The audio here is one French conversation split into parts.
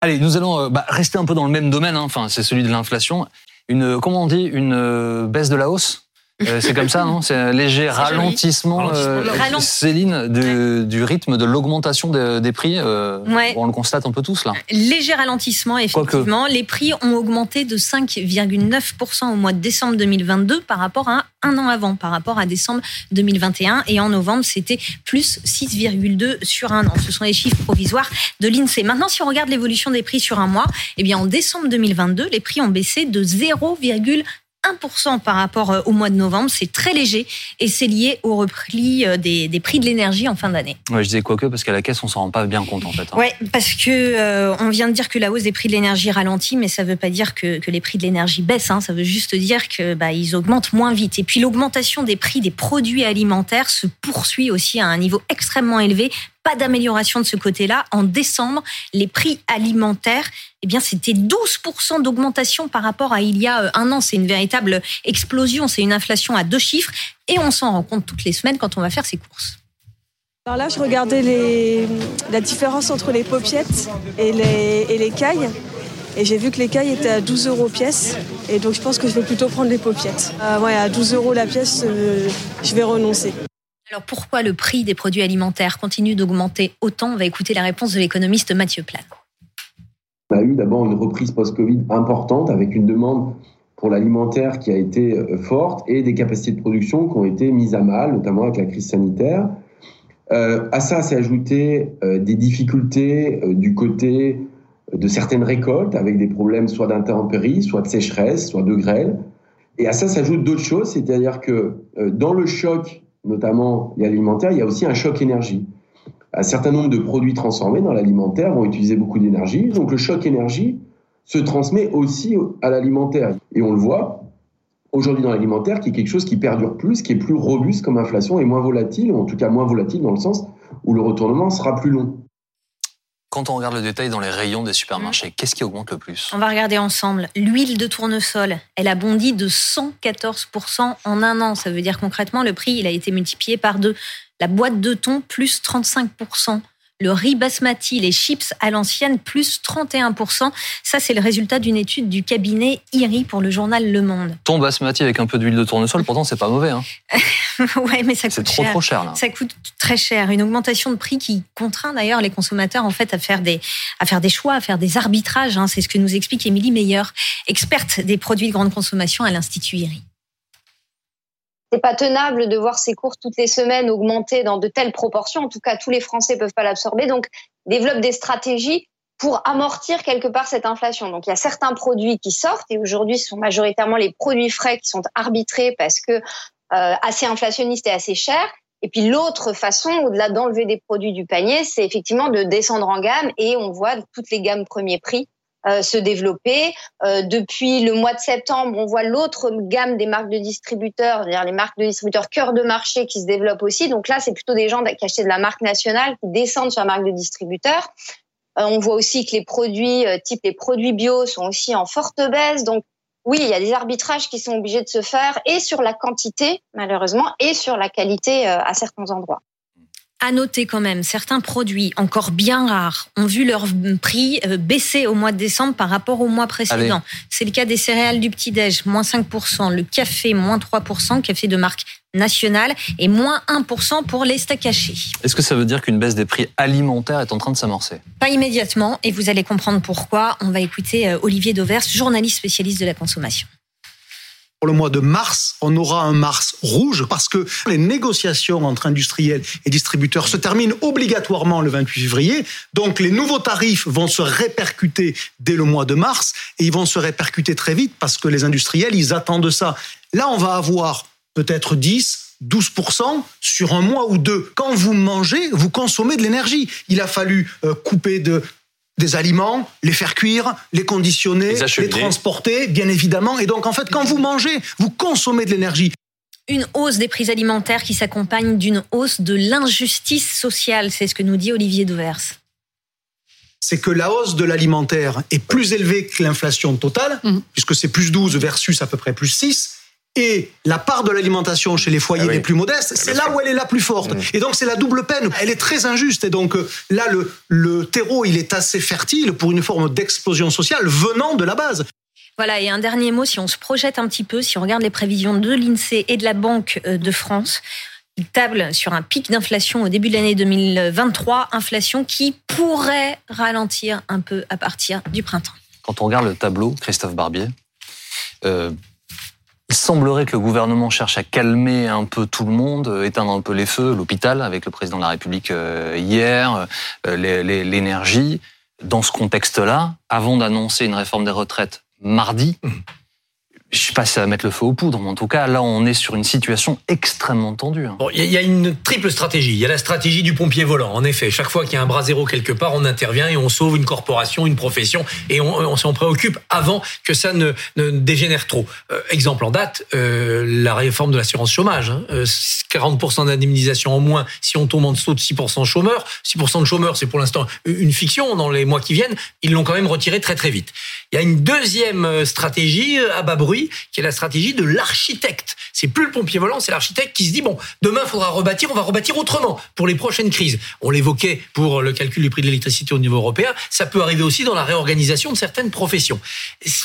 Allez, nous allons euh, bah, rester un peu dans le même domaine. hein. Enfin, c'est celui de l'inflation. Une, comment on dit, une euh, baisse de la hausse? Euh, c'est comme ça, non? C'est un léger ralentissement, euh. Ralent- Céline, du, du rythme de l'augmentation de- des prix. euh, Ouais. On le constate un peu tous là. Léger ralentissement, effectivement. Les prix ont augmenté de 5,9% au mois de décembre 2022 par rapport à un an avant, par rapport à décembre 2021. Et en novembre, c'était plus 6,2 sur un an. Ce sont les chiffres provisoires de l'INSEE. Maintenant, si on regarde l'évolution des prix sur un mois, eh bien, en décembre 2022, les prix ont baissé de 0,1% par rapport euh, au mois de novembre. C'est très léger et c'est lié au repli euh, des, des prix de l'énergie en fin d'année. Ouais, je disais quoique parce qu'à la caisse, on s'en rend pas bien compte en fait. hein. Ouais, parce que euh, on vient de dire que la hausse des prix de l'énergie ralentit, mais ça veut pas dire que, que les prix de l'énergie baissent. Hein. Ça veut juste dire que bah, ils augmentent moins vite. Et puis l'augmentation des prix des produits alimentaires se poursuit aussi à un niveau extrêmement élevé. Pas d'amélioration de ce côté-là. En décembre, les prix alimentaires, eh bien, c'était 12% d'augmentation par rapport à il y a euh, un an. C'est une véritable explosion. C'est une inflation à deux chiffres. Et on s'en rend compte toutes les semaines quand on va faire ses courses. Alors là, je regardais les, la différence entre les paupiettes et les, et les cailles. Et j'ai vu que les cailles étaient à 12 euros pièce. Et donc je pense que je vais plutôt prendre les paupiettes. Euh, ouais, à 12 euros la pièce, euh, je vais renoncer. Alors pourquoi le prix des produits alimentaires continue d'augmenter autant On va écouter la réponse de l'économiste Mathieu Plan. On a eu d'abord une reprise post-Covid importante avec une demande pour l'alimentaire qui a été euh, forte et des capacités de production qui ont été mises à mal, notamment avec la crise sanitaire. Euh, à ça s'est ajouté euh, des difficultés euh, du côté de certaines récoltes avec des problèmes soit d'intempéries, soit de sécheresse, soit de grêle. Et à ça s'ajoutent d'autres choses, c'est-à-dire que dans le choc, notamment l'alimentaire, il y a aussi un choc énergie un certain nombre de produits transformés dans l'alimentaire vont utiliser beaucoup d'énergie. Donc le choc énergie se transmet aussi à l'alimentaire. Et on le voit aujourd'hui dans l'alimentaire, qui est quelque chose qui perdure plus, qui est plus robuste comme inflation et moins volatile, ou en tout cas moins volatile dans le sens où le retournement sera plus long. Quand on regarde le détail dans les rayons des supermarchés, qu'est-ce qui augmente le plus? On va regarder ensemble. L'huile de tournesol, elle a bondi de 114% en un an. Ça veut dire concrètement, le prix, il a été multiplié par deux. La boîte de thon, plus 35%. Le riz basmati, les chips à l'ancienne, plus 31%. Ça, c'est le résultat d'une étude du cabinet IRI pour le journal Le Monde. Ton basmati avec un peu d'huile de tournesol, pourtant c'est pas mauvais. Hein. ouais, mais ça C'est coûte trop cher. trop cher là. Ça coûte très cher. Une augmentation de prix qui contraint d'ailleurs les consommateurs en fait à faire des à faire des choix, à faire des arbitrages. hein. C'est ce que nous explique Émilie Meyer, experte des produits de grande consommation à l'Institut IRI. C'est pas tenable de voir ces courses toutes les semaines augmenter dans de telles proportions. En tout cas, tous les Français peuvent pas l'absorber. Donc, développe des stratégies pour amortir quelque part cette inflation. Donc, il y a certains produits qui sortent et aujourd'hui, ce sont majoritairement les produits frais qui sont arbitrés parce que euh, assez inflationnistes et assez chers. Et puis l'autre façon, au-delà d'enlever des produits du panier, c'est effectivement de descendre en gamme et on voit toutes les gammes premier prix se développer. Euh, depuis le mois de septembre, on voit l'autre gamme des marques de distributeurs, c'est-à-dire les marques de distributeurs cœur de marché qui se développent aussi. Donc là, c'est plutôt des gens qui achètent de la marque nationale qui descendent sur la marque de distributeur. Euh, on voit aussi que les produits euh, type les produits bio sont aussi en forte baisse. Donc oui, il y a des arbitrages qui sont obligés de se faire et sur la quantité malheureusement et sur la qualité euh, à certains endroits. À noter quand même, certains produits encore bien rares ont vu leur prix euh, baisser au mois de décembre par rapport au mois précédent. C'est le cas des céréales du petit-déj, moins 5%, le café, moins 3%, café de marque nationale, et moins 1% pour les steaks hachés. Est-ce que ça veut dire qu'une baisse des prix alimentaires est en train de s'amorcer? Pas immédiatement, et vous allez comprendre pourquoi. On va écouter euh, Olivier Dauvers, journaliste spécialiste de la consommation. Pour le mois de mars, on aura un mars rouge parce que les négociations entre industriels et distributeurs se terminent obligatoirement le 28 février. Donc les nouveaux tarifs vont se répercuter dès le mois de mars et ils vont se répercuter très vite parce que les industriels, ils attendent ça. Là, on va avoir peut-être 10, 12% sur un mois ou deux. Quand vous mangez, vous consommez de l'énergie. Il a fallu euh, couper de, des aliments, les faire cuire, les conditionner, Les transporter, bien évidemment. Et donc, en fait, quand vous mangez, vous consommez de l'énergie. Une hausse des prix alimentaires qui s'accompagne d'une hausse de l'injustice sociale, c'est ce que nous dit Olivier Dauvers. C'est que la hausse de l'alimentaire est plus élevée que l'inflation totale, Mhm. puisque c'est plus 12 versus à peu près plus 6. Et la part de l'alimentation chez les foyers Ah oui. les plus modestes, c'est là où elle est la plus forte. Mmh. Et donc c'est la double peine. Elle est très injuste. Et donc euh, là, le, le terreau, il est assez fertile pour une forme d'explosion sociale venant de la base. Voilà, et un dernier mot, si on se projette un petit peu, si on regarde les prévisions de l'INSEE et de la Banque euh, de France, ils tablent sur un pic d'inflation au début de l'année 2023, inflation qui pourrait ralentir un peu à partir du printemps. Quand on regarde le tableau, Christophe Barbier, euh, il semblerait que le gouvernement cherche à calmer un peu tout le monde, euh, éteindre un peu les feux, l'hôpital avec le président de la République euh, hier, euh, l'énergie. Dans ce contexte-là, avant d'annoncer une réforme des retraites mardi, je sais pas si ça va mettre le feu aux poudres, mais en tout cas, là, on est sur une situation extrêmement tendue. hein. Bon, il y a- une triple stratégie. Il y a la stratégie du pompier volant. En effet, chaque fois qu'il y a un bras zéro quelque part, on intervient et on sauve une corporation, une profession, et on, s'en préoccupe avant que ça ne, dégénère trop. Euh, exemple en date, euh, la réforme de l'assurance chômage. hein. Euh, 40% d'indemnisation en moins si on tombe en dessous de 6% de chômeurs. 6% de chômeurs, c'est pour l'instant une fiction. Dans les mois qui viennent, ils l'ont quand même retiré très très vite. Il y a une deuxième euh, stratégie euh, à bas bruit, qui est la stratégie de l'architecte. C'est plus le pompier volant, c'est l'architecte qui se dit bon, demain il faudra rebâtir, on va rebâtir autrement pour les prochaines crises. On l'évoquait pour le calcul du prix de l'électricité au niveau européen, ça peut arriver aussi dans la réorganisation de certaines professions.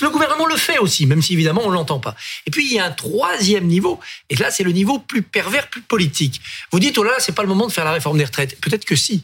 Le gouvernement le fait aussi, même si évidemment on l'entend pas. Et puis il y a un troisième niveau, et là c'est le niveau plus pervers, plus politique. Vous dites oh là là, c'est pas le moment de faire la réforme des retraites. Peut-être que si.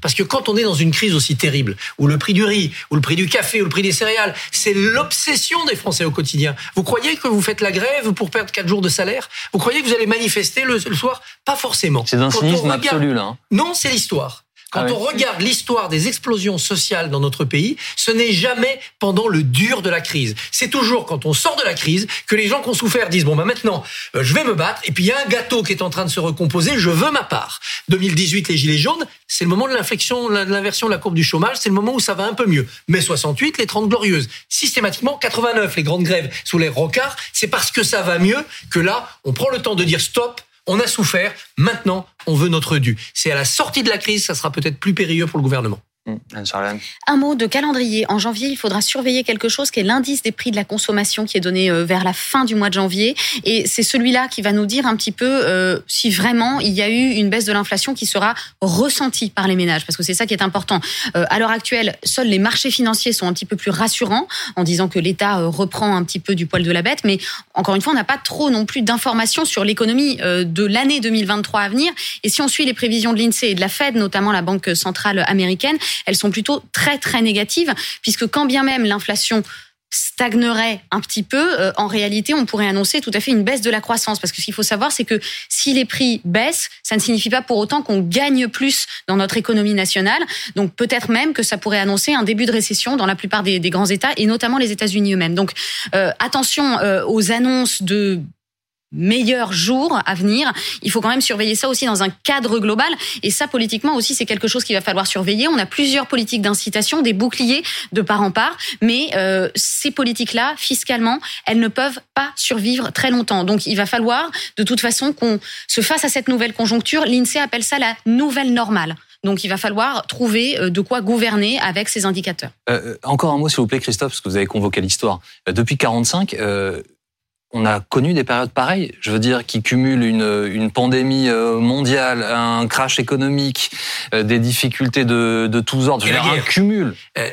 Parce que quand on est dans une crise aussi terrible, où le prix du riz, ou le prix du café, ou le prix des céréales, c'est l'obsession des Français au quotidien. Vous croyez que vous faites la grève pour perdre quatre jours de salaire? Vous croyez que vous allez manifester le, le soir? Pas forcément. C'est d'un cynisme regarde- absolu, là. hein. non, c'est l'histoire. Quand Ah on regarde l'histoire des explosions sociales dans notre pays, ce n'est jamais pendant le dur de la crise. C'est toujours quand on sort de la crise que les gens qui ont souffert disent bon bah maintenant euh, je vais me battre et puis il y a un gâteau qui est en train de se recomposer, je veux ma part. 2018 les gilets jaunes, c'est le moment de l'inflexion, de l'inversion de la courbe du chômage, c'est le moment où ça va un peu mieux. Mais 68 les 30 glorieuses, systématiquement 89 les grandes grèves sous les rocards, c'est parce que ça va mieux que là on prend le temps de dire stop. On a souffert, maintenant on veut notre dû. C'est à la sortie de la crise, ça sera peut-être plus périlleux pour le gouvernement. Anne-Charlène. Un mot de calendrier. En janvier, il faudra surveiller quelque chose qui est l'indice des prix de la consommation qui est donné euh, vers la fin du mois de janvier. Et c'est celui-là qui va nous dire un petit peu euh, si vraiment il y a eu une baisse de l'inflation qui sera ressentie par les ménages. Parce que c'est ça qui est important. Euh, à l'heure actuelle, seuls les marchés financiers sont un petit peu plus rassurants en disant que l'État reprend un petit peu du poil de la bête. Mais encore une fois, on n'a pas trop non plus d'informations sur l'économie euh, de l'année 2023 à venir. Et si on suit les prévisions de l'INSEE et de la Fed, notamment la Banque centrale américaine, elles sont plutôt très très négatives, puisque quand bien même l'inflation stagnerait un petit peu, euh, en réalité, on pourrait annoncer tout à fait une baisse de la croissance. Parce que ce qu'il faut savoir, c'est que si les prix baissent, ça ne signifie pas pour autant qu'on gagne plus dans notre économie nationale. Donc peut-être même que ça pourrait annoncer un début de récession dans la plupart des, grands États, et notamment les États-Unis eux-mêmes. Donc euh, attention euh, aux annonces de meilleurs jours à venir. Il faut quand même surveiller ça aussi dans un cadre global. Et ça, politiquement aussi, c'est quelque chose qu'il va falloir surveiller. On a plusieurs politiques d'incitation, des boucliers de part en part, mais euh, ces politiques-là, fiscalement, elles ne peuvent pas survivre très longtemps. Donc, il va falloir, de toute façon, qu'on se fasse à cette nouvelle conjoncture. L'INSEE appelle ça la nouvelle normale. Donc, il va falloir trouver euh, de quoi gouverner avec ces indicateurs. Euh, encore un mot, s'il vous plaît, Christophe, parce que vous avez convoqué l'histoire. Euh, depuis 45, euh, on a connu des périodes pareilles. Je veux dire, qui cumulent une, une pandémie euh, mondiale, un crash économique, euh, des difficultés de, de tous ordres. Je veux dire, un cumul. Euh,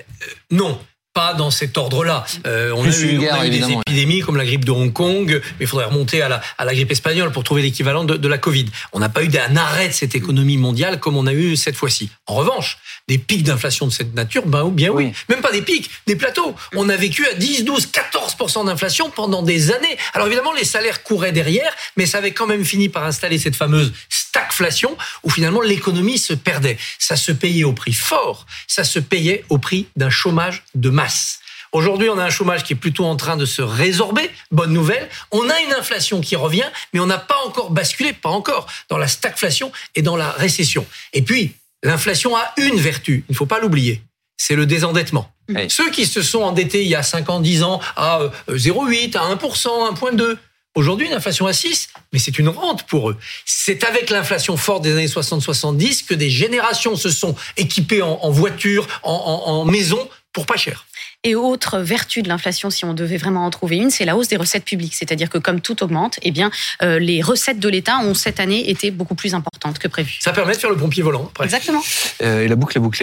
non. Pas dans cet ordre-là. Euh, on, a eu, une on guerre, a eu des épidémies comme la grippe de Hong Kong, mais il faudrait remonter à la, à la grippe espagnole pour trouver l'équivalent de, de la Covid. On n'a pas eu un arrêt de cette économie mondiale comme on a eu cette fois-ci. En revanche, des pics d'inflation de cette nature, ben, bien oui. Oui. Même pas des pics, des plateaux. On a vécu à 10, 12, 14% d'inflation pendant des années. Alors évidemment, les salaires couraient derrière, mais ça avait quand même fini par installer cette fameuse stagflation où finalement l'économie se perdait. Ça se payait au prix fort, ça se payait au prix d'un chômage de masse. Aujourd'hui, on a un chômage qui est plutôt en train de se résorber. Bonne nouvelle. On a une inflation qui revient, mais on n'a pas encore basculé, pas encore, dans la stagflation et dans la récession. Et puis, l'inflation a une vertu, il ne faut pas l'oublier. C'est le désendettement. Oui. Ceux qui se sont endettés il y a 5 ans, 10 ans à euh, 0,8, à 1%, 1,2, aujourd'hui une inflation à 6, mais c'est une rente pour eux. C'est avec l'inflation forte des années 60-70 que des générations se sont équipées en, en voitures, en, en, en maisons, pour pas cher. Et autre vertu de l'inflation, si on devait vraiment en trouver une, c'est la hausse des recettes publiques. C'est-à-dire que comme tout augmente, eh bien, euh, les recettes de l'État ont cette année été beaucoup plus importantes que prévu. Ça permet de faire le pompier volant. Exactement. Euh, et la boucle est bouclée.